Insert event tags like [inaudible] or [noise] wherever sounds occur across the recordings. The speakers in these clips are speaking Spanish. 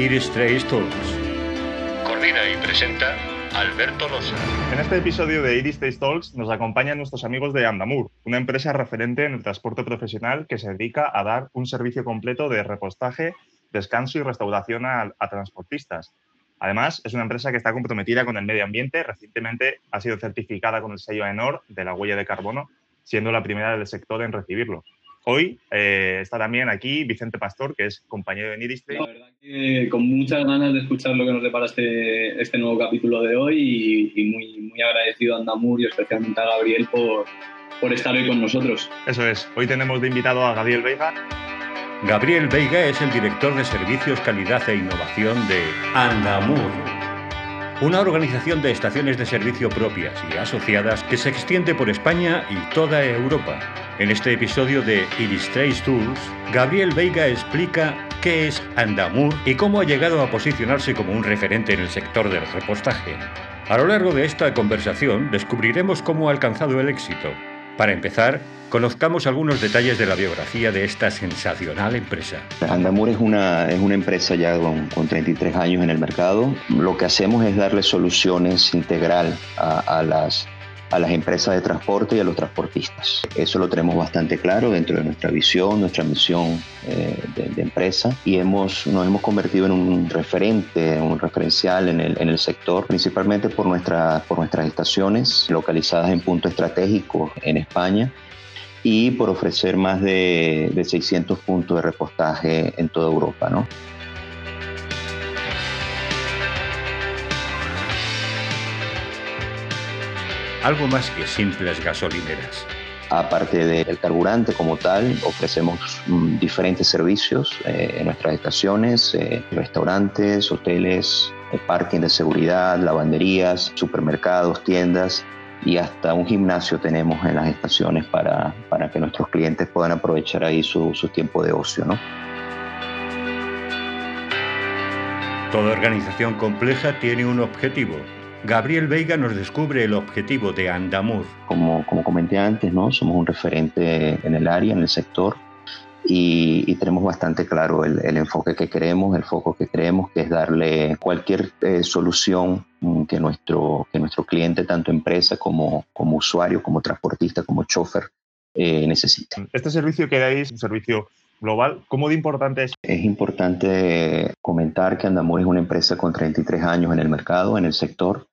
Iris Trace Talks. Coordina y presenta Alberto Losa. En este episodio de Iris Taste Talks nos acompañan nuestros amigos de Andamur, una empresa referente en el transporte profesional que se dedica a dar un servicio completo de repostaje, descanso y restauración a, a transportistas. Además, es una empresa que está comprometida con el medio ambiente. Recientemente ha sido certificada con el sello ENOR de la huella de carbono, siendo la primera del sector en recibirlo. Hoy eh, está también aquí Vicente Pastor, que es compañero de Nidistry. La verdad que con muchas ganas de escuchar lo que nos depara este, este nuevo capítulo de hoy y, muy, muy agradecido a Andamur y especialmente a Gabriel por, por estar hoy con nosotros. Eso es. Hoy tenemos de invitado a Gabriel Veiga. Gabriel Veiga es el director de Servicios, Calidad e Innovación de Andamur, una organización de estaciones de servicio propias y asociadas que se extiende por España y toda Europa. En este episodio de Illustrates Tools, Gabriel Veiga explica qué es Andamur y cómo ha llegado a posicionarse como un referente en el sector del repostaje. A lo largo de esta conversación descubriremos cómo ha alcanzado el éxito. Para empezar, conozcamos algunos detalles de la biografía de esta sensacional empresa. Andamur es una, es una empresa ya con, con 33 años en el mercado. Lo que hacemos es darle soluciones integral a, a las a las empresas de transporte y a los transportistas. Eso lo tenemos bastante claro dentro de nuestra visión, nuestra misión eh, de, de, empresa y hemos, nos hemos convertido en un referente, un referencial en el, en el sector, principalmente por, nuestra, por nuestras estaciones localizadas en puntos estratégicos en España y por ofrecer más de, de 600 puntos de repostaje en toda Europa. ¿no? Algo más que simples gasolineras. Aparte del carburante como tal, ofrecemos mm, diferentes servicios eh, en nuestras estaciones, eh, restaurantes, hoteles, eh, parking de seguridad, lavanderías, supermercados, tiendas y hasta un gimnasio tenemos en las estaciones para, para que nuestros clientes puedan aprovechar ahí su, su tiempo de ocio. ¿no? Toda organización compleja tiene un objetivo, Gabriel Veiga nos descubre el objetivo de Andamur. Como, como comenté antes, ¿no? somos un referente en el área, en el sector, y, y tenemos bastante claro el, el, enfoque que queremos, el foco que queremos, que es darle cualquier eh, solución que nuestro, que nuestro cliente, tanto empresa como, como usuario, como transportista, como chofer, eh, necesite. Este servicio que dais es un servicio global. ¿Cómo de importante es? Es importante comentar que Andamur es una empresa con 33 años en el mercado, en el sector,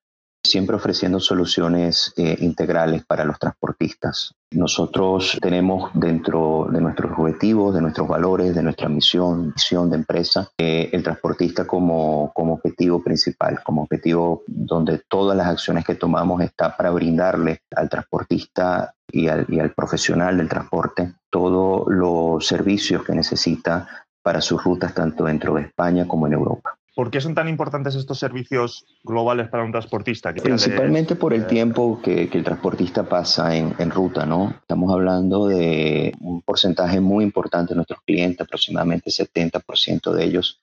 siempre ofreciendo soluciones eh, integrales para los transportistas. Nosotros tenemos dentro de nuestros objetivos, de nuestros valores, de nuestra misión, misión de empresa, eh, el transportista como, objetivo principal, como objetivo donde todas las acciones que tomamos está para brindarle al transportista y al, y al profesional del transporte todos los servicios que necesita para sus rutas tanto dentro de España como en Europa. ¿Por qué son tan importantes estos servicios globales para un transportista? Principalmente por el tiempo que, que el transportista pasa en, en, ruta, ¿no? Estamos hablando de un porcentaje muy importante de nuestros clientes, aproximadamente 70% de ellos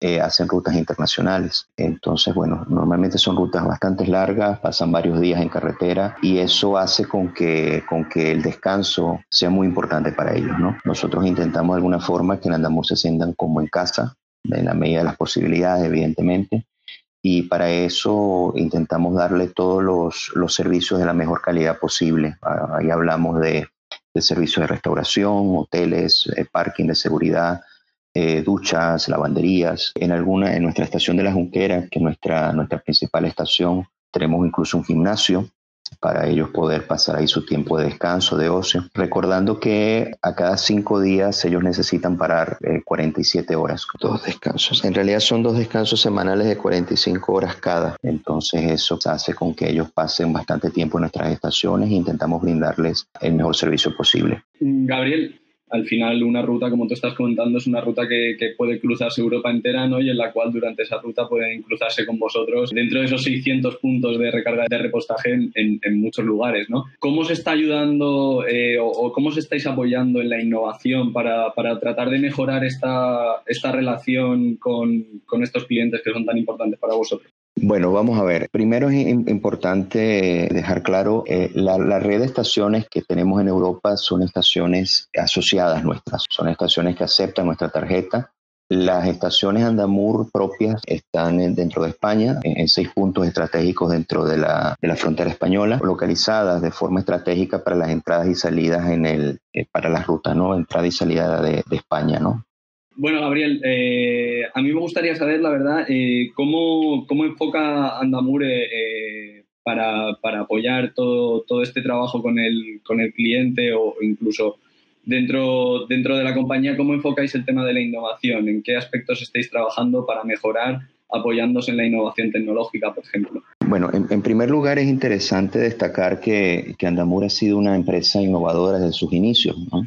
eh, hacen rutas internacionales. Entonces, bueno, normalmente son rutas bastante largas, pasan varios días en carretera y eso hace con que, con que el descanso sea muy importante para ellos, ¿no? Nosotros intentamos de alguna forma que en Andamur se sientan como en casa, en la medida de las posibilidades, evidentemente. Y para eso intentamos darle todos los, los servicios de la mejor calidad posible. Ahí hablamos de, de servicios de restauración, hoteles, eh, parking de seguridad, eh, duchas, lavanderías. En alguna, en nuestra estación de la Junquera, que es nuestra, nuestra principal estación, tenemos incluso un gimnasio para ellos poder pasar ahí su tiempo de descanso, de ocio, recordando que a cada cinco días ellos necesitan parar eh, 47 horas. Dos descansos. En realidad son dos descansos semanales de 45 horas cada. Entonces eso hace con que ellos pasen bastante tiempo en nuestras estaciones e intentamos brindarles el mejor servicio posible. Gabriel, al final una ruta, como tú estás comentando, es una ruta que, puede cruzarse Europa entera, ¿no? Y en la cual durante esa ruta pueden cruzarse con vosotros dentro de esos 600 puntos de recarga de repostaje en muchos lugares, ¿no? ¿Cómo se está ayudando eh, o, o, cómo se estáis apoyando en la innovación para, para tratar de mejorar esta, esta relación con, con estos clientes que son tan importantes para vosotros? Bueno, vamos a ver. Primero es importante dejar claro, eh, la, red de estaciones que tenemos en Europa son estaciones asociadas nuestras, son estaciones que aceptan nuestra tarjeta Las estaciones Andamur propias están dentro de España, en, seis puntos estratégicos dentro de la, de la, frontera española, localizadas de forma estratégica para las entradas y salidas en el, eh, para las rutas, ¿no? Entrada y salida de, de España, ¿no? Bueno, Gabriel, eh, a mí me gustaría saber, la verdad, eh, cómo, cómo, enfoca Andamur eh, para, para, apoyar todo, todo este trabajo con el, con el cliente o incluso dentro, dentro de la compañía, cómo enfocáis el tema de la innovación, en qué aspectos estáis trabajando para mejorar apoyándose en la innovación tecnológica, por ejemplo. Bueno, en, primer lugar es interesante destacar que, que, Andamur ha sido una empresa innovadora desde sus inicios. ¿no?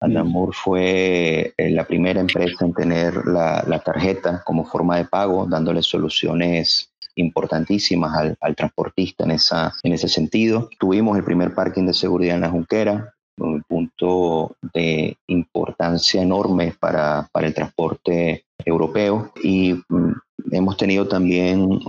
Andamur fue eh, la primera empresa en tener la, tarjeta como forma de pago, dándole soluciones importantísimas al, transportista en, esa, en ese sentido. Tuvimos el primer parking de seguridad en la Junquera, un punto de importancia enorme para, para el transporte europeo y mm, hemos tenido también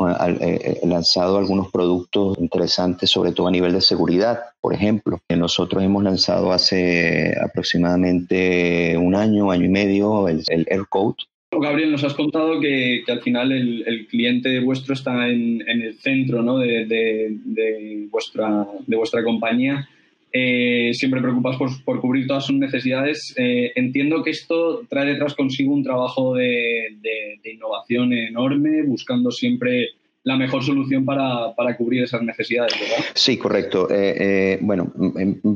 eh, lanzado algunos productos interesantes, sobre todo a nivel de seguridad. Por ejemplo, nosotros hemos lanzado hace aproximadamente un año, año y medio, el, el AirCode, Gabriel, nos has contado que, que al final el, el, cliente vuestro está en, en el centro ¿no? de, de, de, vuestra, de vuestra compañía eh, siempre preocupas por, cubrir todas sus necesidades. Eh, entiendo que esto trae detrás consigo un trabajo de, innovación enorme, buscando siempre la mejor solución para, cubrir esas necesidades, ¿verdad? Sí, correcto. Eh, bueno,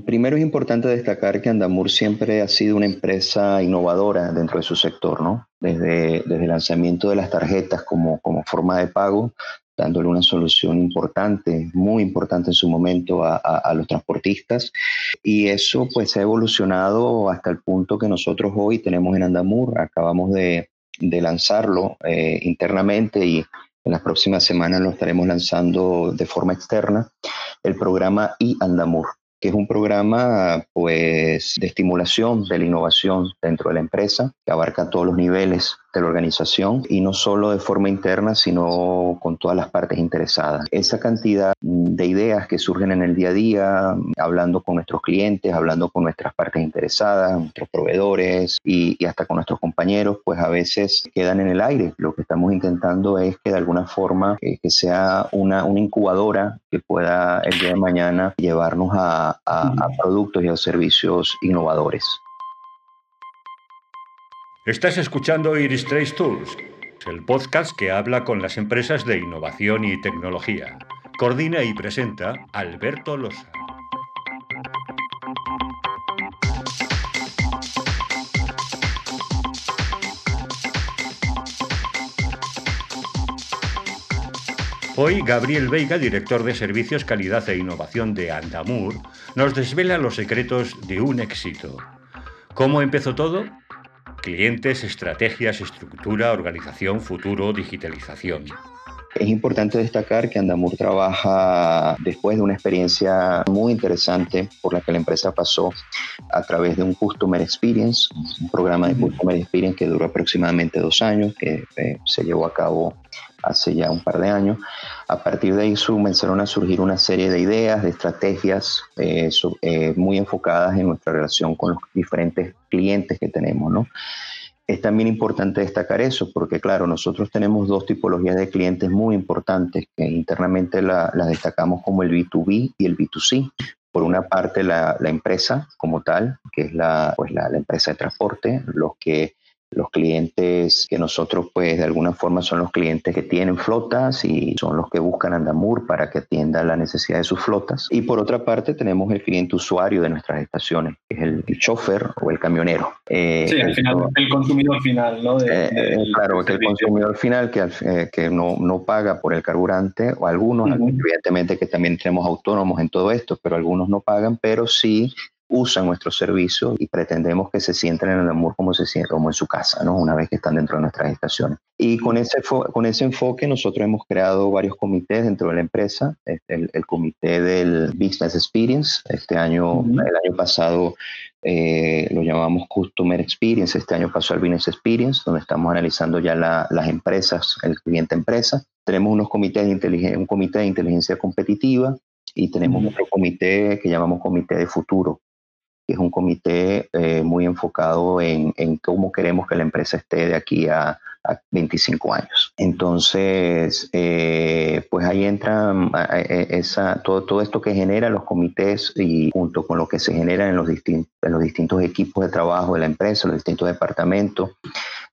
primero es importante destacar que Andamur siempre ha sido una empresa innovadora dentro de su sector, ¿no? Desde, desde el lanzamiento de las tarjetas como forma de pago dándole una solución importante, muy importante en su momento a, los transportistas. Y eso pues ha evolucionado hasta el punto que nosotros hoy tenemos en Andamur, acabamos de, lanzarlo eh, internamente y en las próximas semanas lo estaremos lanzando de forma externa, el programa iAndamur que es un programa pues de estimulación de la innovación dentro de la empresa, que abarca todos los niveles de la organización y no solo de forma interna, sino con todas las partes interesadas. Esa cantidad de ideas que surgen en el día a día, hablando con nuestros clientes, hablando con nuestras partes interesadas, nuestros proveedores y, hasta con nuestros compañeros, pues a veces quedan en el aire. Lo que estamos intentando es que de alguna forma eh, que sea una, una, incubadora que pueda el día de mañana llevarnos a, a productos y a servicios innovadores. Estás escuchando Iris Trace Tools, el podcast que habla con las empresas de innovación y tecnología. Coordina y presenta Alberto Losa. Hoy Gabriel Veiga, director de Servicios, Calidad e Innovación de Andamur, nos desvela los secretos de un éxito. ¿Cómo empezó todo? Clientes, estrategias, estructura, organización, futuro, digitalización. Es importante destacar que Andamur trabaja después de una experiencia muy interesante por la que la empresa pasó a través de un Customer Experience, un programa de Customer Experience que duró aproximadamente dos años, que eh, se llevó a cabo hace ya un par de años. A partir de ahí comenzaron a surgir una serie de ideas, de estrategias eh, eh, muy enfocadas en nuestra relación con los diferentes clientes que tenemos, ¿no? Es también importante destacar eso porque, claro, nosotros tenemos dos tipologías de clientes muy importantes que internamente las la destacamos como el B2B y el B2C. Por una parte, la, la empresa como tal, que es la, pues la, la empresa de transporte, los que los clientes que nosotros pues de alguna forma son los clientes que tienen flotas y son los que buscan Andamur para que atienda la necesidad de sus flotas. Y por otra parte tenemos el cliente usuario de nuestras estaciones, que es el, chofer o el camionero. Eh, sí, al final, el consumidor final, ¿no? Eh, eh, claro, que el consumidor final que, que no, no, paga por el carburante, o algunos, evidentemente que también tenemos autónomos en todo esto, pero algunos no pagan, pero sí usan nuestro servicio y pretendemos que se sientan en el amor como se sienten, como en su casa, ¿no? Una vez que están dentro de nuestras estaciones. Y con ese, con ese enfoque nosotros hemos creado varios comités dentro de la empresa. El, el comité del Business Experience, este año, el año pasado eh, lo llamamos Customer Experience, este año pasó al Business Experience, donde estamos analizando ya las empresas, el cliente empresa. Tenemos unos comités de inteligencia, un comité de inteligencia competitiva y tenemos otro comité que llamamos Comité de Futuro, que es un comité eh, muy enfocado en, en, cómo queremos que la empresa esté de aquí a, 25 años. Entonces, eh, pues ahí entra esa, todo, todo esto que genera los comités y junto con lo que se genera en los, distintos, en los distintos equipos de trabajo de la empresa, los distintos departamentos,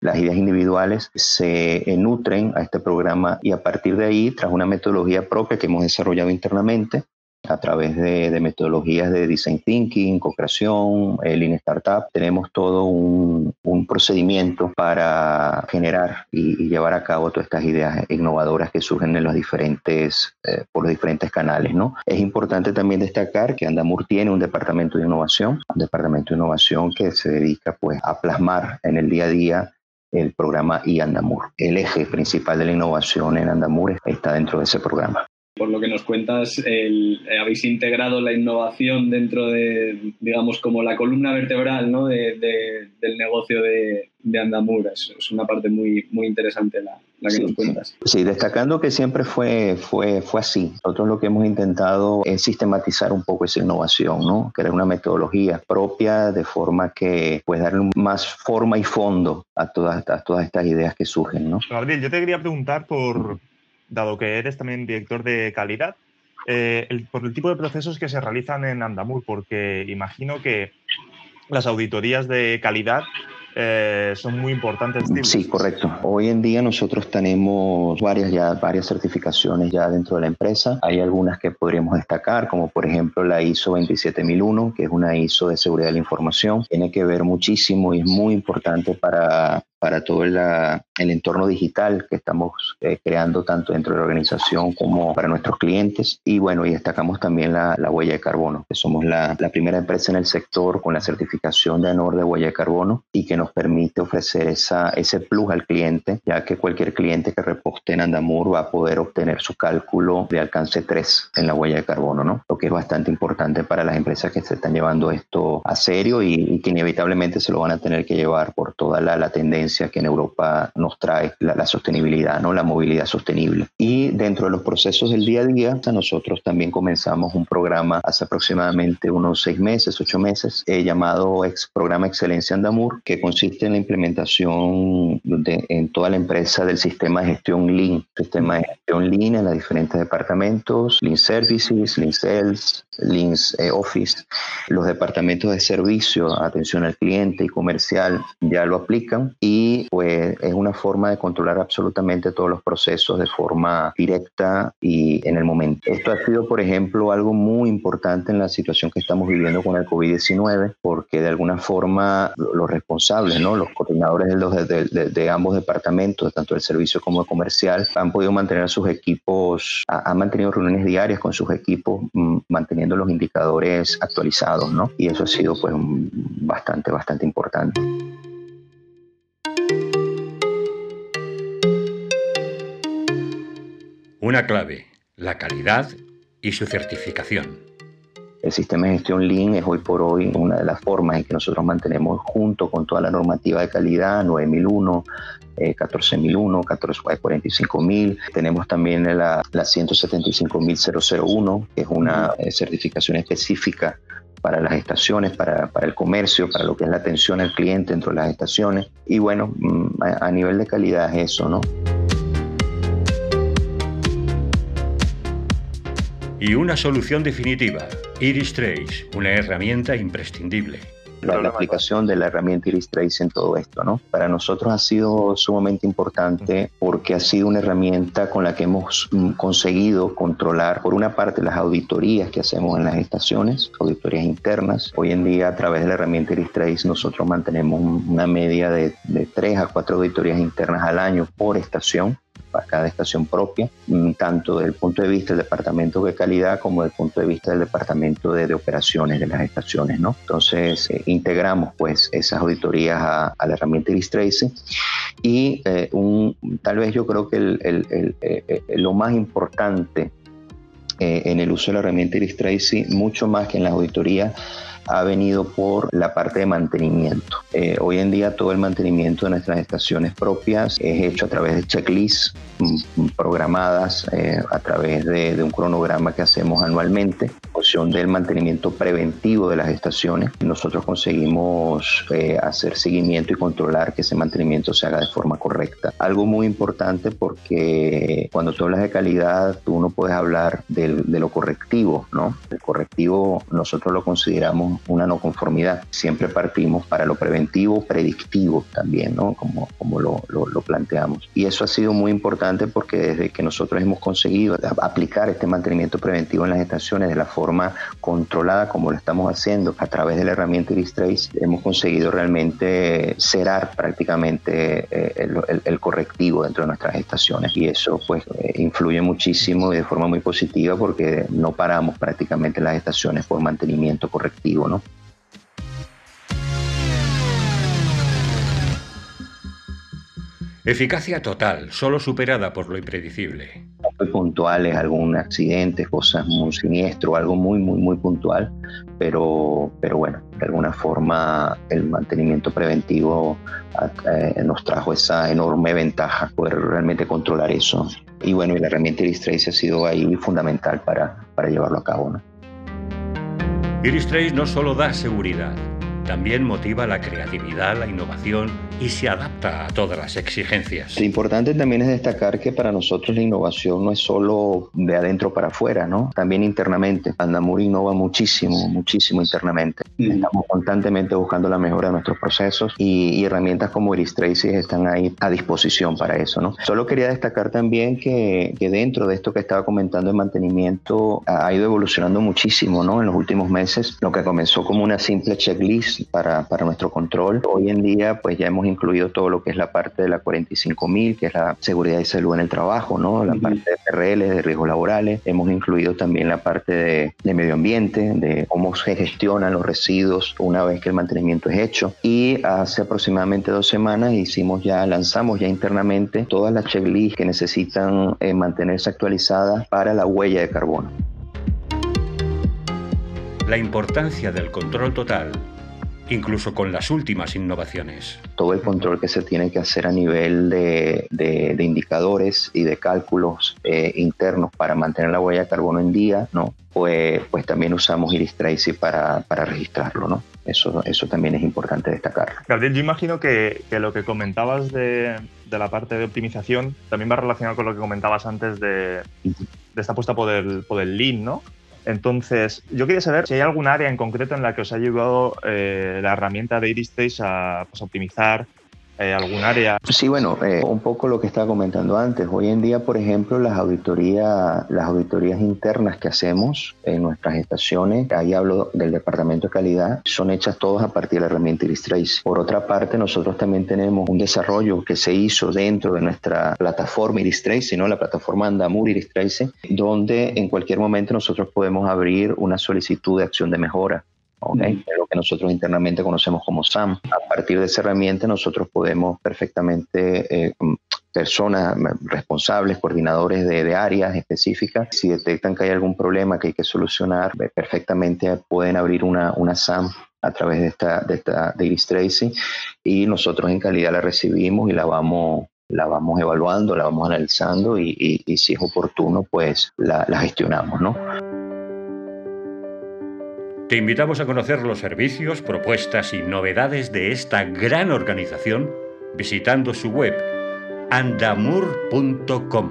las ideas individuales se nutren a este programa y a partir de ahí, tras una metodología propia que hemos desarrollado internamente, a través de, metodologías de design thinking, co-creación, el Lean Startup. Tenemos todo un, procedimiento para generar y, llevar a cabo todas estas ideas innovadoras que surgen en los diferentes, eh, por los diferentes canales. ¿no? Es importante también destacar que Andamur tiene un departamento de innovación, un departamento de innovación que se dedica pues, a plasmar en el día a día el programa y Andamur. El eje principal de la innovación en Andamur está dentro de ese programa por lo que nos cuentas, el, eh, habéis integrado la innovación dentro de, digamos, como la columna vertebral ¿no? de, del negocio de, de Andamur. Es, una parte muy, muy interesante la, la que nos cuentas. Sí, destacando que siempre fue, fue, fue así. Nosotros lo que hemos intentado es sistematizar un poco esa innovación, ¿no? crear una metodología propia de forma que pues darle más forma y fondo a todas, a todas estas ideas que surgen. ¿no? Gabriel, yo te quería preguntar por dado que eres también director de calidad, eh, por el tipo de procesos que se realizan en Andamur, porque imagino que las auditorías de calidad eh, son muy importantes. Sí, correcto. Hoy en día nosotros tenemos varias ya varias certificaciones ya dentro de la empresa. Hay algunas que podríamos destacar, como por ejemplo la ISO 27001, que es una ISO de seguridad de la información. Tiene que ver muchísimo y es muy importante para para todo el, el entorno digital que estamos eh, creando tanto dentro de la organización como para nuestros clientes. Y bueno, y destacamos también la, la huella de carbono, que somos la, la, primera empresa en el sector con la certificación de ANOR de huella de carbono y que nos permite ofrecer esa, ese plus al cliente, ya que cualquier cliente que reposte en Andamur va a poder obtener su cálculo de alcance 3 en la huella de carbono, ¿no? Lo que es bastante importante para las empresas que se están llevando esto a serio y, y que inevitablemente se lo van a tener que llevar por toda la, la tendencia que en Europa nos trae la, sostenibilidad, ¿no? la movilidad sostenible. Y dentro de los procesos del día a día, nosotros también comenzamos un programa hace aproximadamente unos seis meses, ocho meses, eh, llamado ex Programa Excelencia Andamur, que consiste en la implementación de, en toda la empresa del sistema de gestión Lean, sistema de gestión Lean en los diferentes departamentos, Lean Services, Lean Sales, Lean eh, Office. Los departamentos de servicio, atención al cliente y comercial ya lo aplican y pues es una forma de controlar absolutamente todos los procesos de forma directa y en el momento. Esto ha sido, por ejemplo, algo muy importante en la situación que estamos viviendo con el COVID-19, porque de alguna forma los responsables, ¿no? los coordinadores de, ambos departamentos, tanto del servicio como el comercial, han podido mantener sus equipos, han mantenido reuniones diarias con sus equipos, mm, los indicadores actualizados, ¿no? Y eso ha sido pues bastante, bastante importante. Una clave, la calidad y su certificación. El sistema de gestión Lean es hoy por hoy una de las formas en que nosotros mantenemos junto con toda la normativa de calidad 9001, 14001, 45000. Tenemos también la, la 175001, que es una eh, certificación específica para las estaciones, para, para, el comercio, para lo que es la atención al cliente dentro de las estaciones. Y bueno, mm, a, a nivel de calidad es eso, ¿no? Y una solución definitiva, Iris Trace, una herramienta imprescindible. La, aplicación de la herramienta Iris Trace en todo esto, ¿no? Para nosotros ha sido sumamente importante porque ha sido una herramienta con la que hemos mm, conseguido controlar, por una parte, las auditorías que hacemos en las estaciones, auditorías internas. Hoy en día, a través de la herramienta Iris Trace, nosotros mantenemos una media de, de a cuatro auditorías internas al año por estación para cada estación propia, mm, tanto desde el punto de vista del departamento de calidad como desde el punto de vista del departamento de, operaciones de las estaciones. ¿no? Entonces, eh, integramos pues esas auditorías a, la herramienta Iris Trace y eh, un, tal vez yo creo que eh, lo más importante en el uso de la herramienta Iris Trace, mucho más que en las auditorías, ha venido por la parte de mantenimiento. Eh, hoy en día todo el mantenimiento de nuestras estaciones propias es hecho a través de checklists mm, programadas eh, a través de, un cronograma que hacemos anualmente. función del mantenimiento preventivo de las estaciones, nosotros conseguimos eh, hacer seguimiento y controlar que ese mantenimiento se haga de forma correcta. Algo muy importante porque cuando tú hablas de calidad, tú no puedes hablar de lo correctivo, ¿no? El correctivo nosotros lo consideramos una no conformidad. Siempre partimos para lo preventivo, predictivo también, ¿no? Como, como lo, planteamos. Y eso ha sido muy importante porque desde que nosotros hemos conseguido aplicar este mantenimiento preventivo en las estaciones de la forma controlada como lo estamos haciendo a través de la herramienta Iris Trace, hemos conseguido realmente cerar prácticamente eh, el, correctivo dentro de nuestras estaciones y eso pues eh, influye muchísimo y de forma muy positiva porque no paramos prácticamente las estaciones por mantenimiento correctivo, ¿no? Eficacia total, solo superada por lo impredecible. Muy puntuales, algún accidente, cosas muy siniestro, algo muy, muy, muy puntual, pero, pero bueno, de alguna forma el mantenimiento preventivo eh, nos trajo esa enorme ventaja, poder realmente controlar eso. Y bueno, y la herramienta Iris Trace ha sido ahí fundamental para, para llevarlo a cabo. ¿no? Iris Trace no solo da seguridad, también motiva la creatividad, la innovación y se adapta a todas las exigencias. Lo importante también es destacar que para nosotros la innovación no es solo de adentro para afuera, ¿no? También internamente. Andamur innova muchísimo, muchísimo internamente. Estamos constantemente buscando la mejora de nuestros procesos y, herramientas como Iris Tracy están ahí a disposición para eso, ¿no? Solo quería destacar también que, que dentro de esto que estaba comentando el mantenimiento ha ido evolucionando muchísimo, ¿no? En los últimos meses, lo que comenzó como una simple checklist para, para nuestro control, hoy en día pues ya hemos incluido todo lo que es la parte de la 45.000, que es la seguridad y salud en el trabajo, ¿no? La parte de PRL, de riesgos laborales. Hemos incluido también la parte de, de, medio ambiente, de cómo se gestionan los residuos una vez que el mantenimiento es hecho. Y hace aproximadamente dos semanas hicimos ya, lanzamos ya internamente todas las checklists que necesitan eh, mantenerse actualizadas para la huella de carbono. La importancia del control total incluso con las últimas innovaciones. Todo el control que se tiene que hacer a nivel de, de, indicadores y de cálculos eh, internos para mantener la huella de carbono en día, ¿no? Pues, pues también usamos Iris Tracy para, para registrarlo, ¿no? Eso, eso también es importante destacar. Gabriel, yo imagino que, que lo que comentabas de, de, la parte de optimización también va relacionado con lo que comentabas antes de, de esta apuesta por el, por el Lean, ¿no? Entonces, yo quería saber si hay algún área en concreto en la que os ha ayudado eh, la herramienta de Iris a, pues, optimizar eh, algún área. Sí, bueno, eh, un poco lo que estaba comentando antes. Hoy en día, por ejemplo, las auditorías, las auditorías internas que hacemos en nuestras estaciones, ahí hablo del departamento de calidad, son hechas todas a partir de la herramienta Iris Trace. Por otra parte, nosotros también tenemos un desarrollo que se hizo dentro de nuestra plataforma Iris Trace, ¿no? la plataforma Andamur Iris Trace, donde en cualquier momento nosotros podemos abrir una solicitud de acción de mejora. Okay, lo que nosotros internamente conocemos como SAM. A partir de esa herramienta nosotros podemos perfectamente, eh, personas responsables, coordinadores de, de, áreas específicas, si detectan que hay algún problema que hay que solucionar, eh, perfectamente pueden abrir una, una SAM a través de esta, de esta de Iris Tracy y nosotros en calidad la recibimos y la vamos la vamos evaluando, la vamos analizando y, y, y si es oportuno, pues la, la gestionamos, ¿no? Te invitamos a conocer los servicios, propuestas y novedades de esta gran organización visitando su web andamur.com.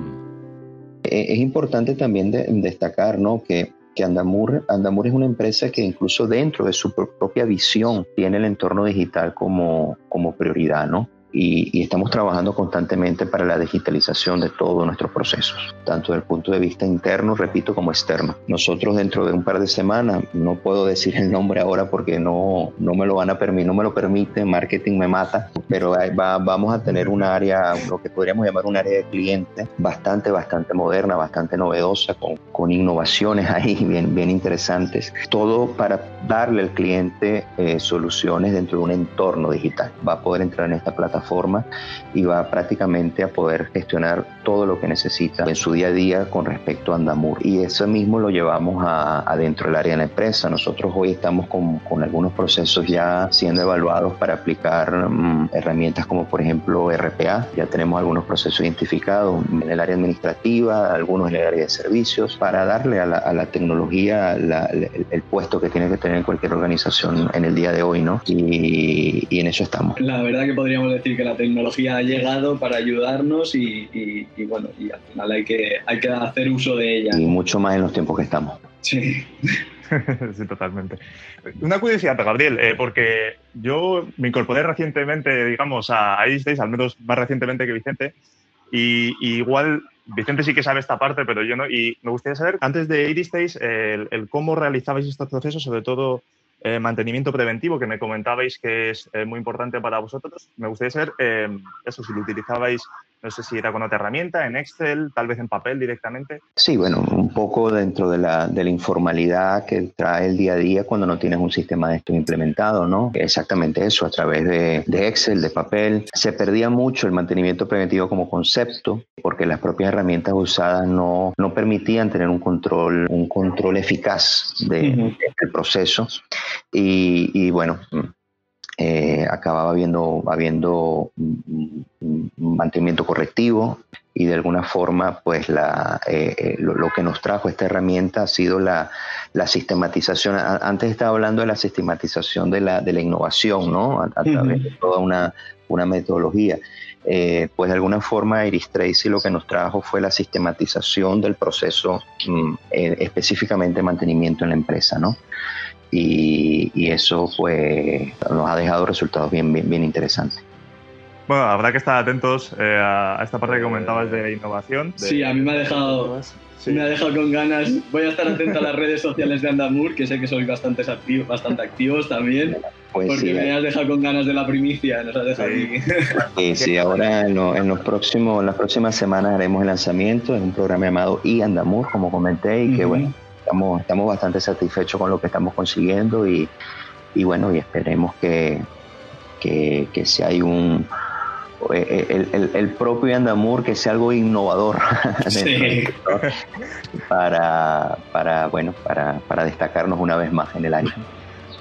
Eh, es importante también de, destacar ¿no? que, que Andamur, Andamur es una empresa que incluso dentro de su propia visión tiene el entorno digital como, como prioridad. ¿no? Y, y, estamos trabajando constantemente para la digitalización de todos nuestros procesos, tanto desde el punto de vista interno, repito, como externo. Nosotros dentro de un par de semanas, no puedo decir el nombre ahora porque no, no me lo van a permitir, no me lo permite, marketing me mata, pero va, vamos a tener un área, lo que podríamos llamar un área de cliente bastante, bastante moderna, bastante novedosa, con, con innovaciones [laughs] ahí bien, bien interesantes. Todo para darle al cliente eh, soluciones dentro de un entorno digital. Va a poder entrar en esta plataforma plataforma y va prácticamente a poder gestionar todo lo que necesita en su día a día con respecto a Andamur. Y eso mismo lo llevamos adentro del área de la empresa. Nosotros hoy estamos con, con algunos procesos ya siendo evaluados para aplicar mm, herramientas como por ejemplo RPA. Ya tenemos algunos procesos identificados en el área administrativa, algunos en el área de servicios, para darle a la, a la tecnología el, puesto que tiene que tener cualquier organización en el día de hoy, ¿no? Y, y, en eso estamos. La verdad que podríamos decir que la tecnología ha llegado para ayudarnos y, y, bueno, y al final hay que, hay que hacer uso de ella. Y mucho más en los tiempos que estamos. Sí. [laughs] sí, totalmente. Una curiosidad, Gabriel, eh, porque yo me incorporé recientemente, digamos, a Ice al menos más recientemente que Vicente, y, igual Vicente sí que sabe esta parte, pero yo no. Y me gustaría saber, antes de Iris el, el cómo realizabais estos procesos, sobre todo eh, mantenimiento preventivo, que me comentabais que es eh, muy importante para vosotros. Me gustaría saber eh, eso, si lo utilizabais, no sé si era con otra herramienta, en Excel, tal vez en papel directamente. Sí, bueno, un poco dentro de la, de la informalidad que trae el día a día cuando no tienes un sistema de esto implementado, ¿no? Exactamente eso, a través de, de Excel, de papel. Se perdía mucho el mantenimiento preventivo como concepto porque las propias herramientas usadas no, no permitían tener un control, un control eficaz de, del proceso. Y, bueno, mm, eh, acababa habiendo, habiendo mantenimiento correctivo y de alguna forma pues la, eh, eh, lo, que nos trajo esta herramienta ha sido la, la, sistematización. Antes estaba hablando de la sistematización de la, de la innovación, ¿no? A, través de toda una, una metodología. pues de alguna forma Iris Tracy lo que nos trajo fue la sistematización del proceso, mm, específicamente mantenimiento en la empresa, ¿no? Y, eso pues nos ha dejado resultados bien, bien, bien interesantes. Bueno, habrá que estar atentos eh, a esta parte que comentabas de innovación. Sí, a mí me ha dejado, me ha dejado con ganas. Voy a estar atento a las redes sociales de Andamur, que sé que sois bastante activos, bastante activos también. Pues porque me has dejado con ganas de la primicia, nos has dejado [laughs] sí. sí, ahora en, los próximos, en las próximas semanas haremos el lanzamiento. Es un programa llamado I Andamur, como comenté, y que bueno estamos, estamos bastante satisfechos con lo que estamos consiguiendo y, y bueno, y esperemos que, que, que si hay un, eh, el, el, el, propio Andamur que sea algo innovador [laughs] para, para, bueno, para, para, destacarnos una vez más en el año.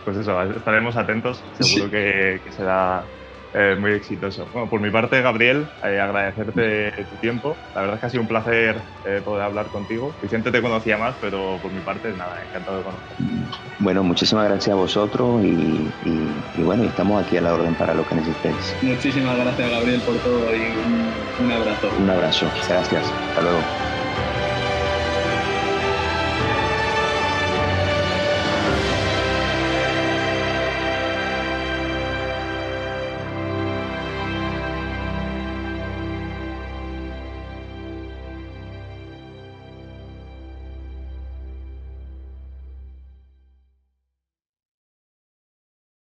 Pues eso, estaremos atentos, seguro que, que será eh, muy exitoso. Bueno, por mi parte, Gabriel, eh, agradecerte tu tiempo. La verdad es que ha sido un placer eh, poder hablar contigo. Vicente te conocía más, pero por mi parte, nada, encantado de conocer. Bueno, muchísimas gracias a vosotros y, y, bueno, estamos aquí a la orden para lo que necesitéis. Muchísimas gracias, Gabriel, por todo y un, un abrazo. Un abrazo, gracias. Hasta luego.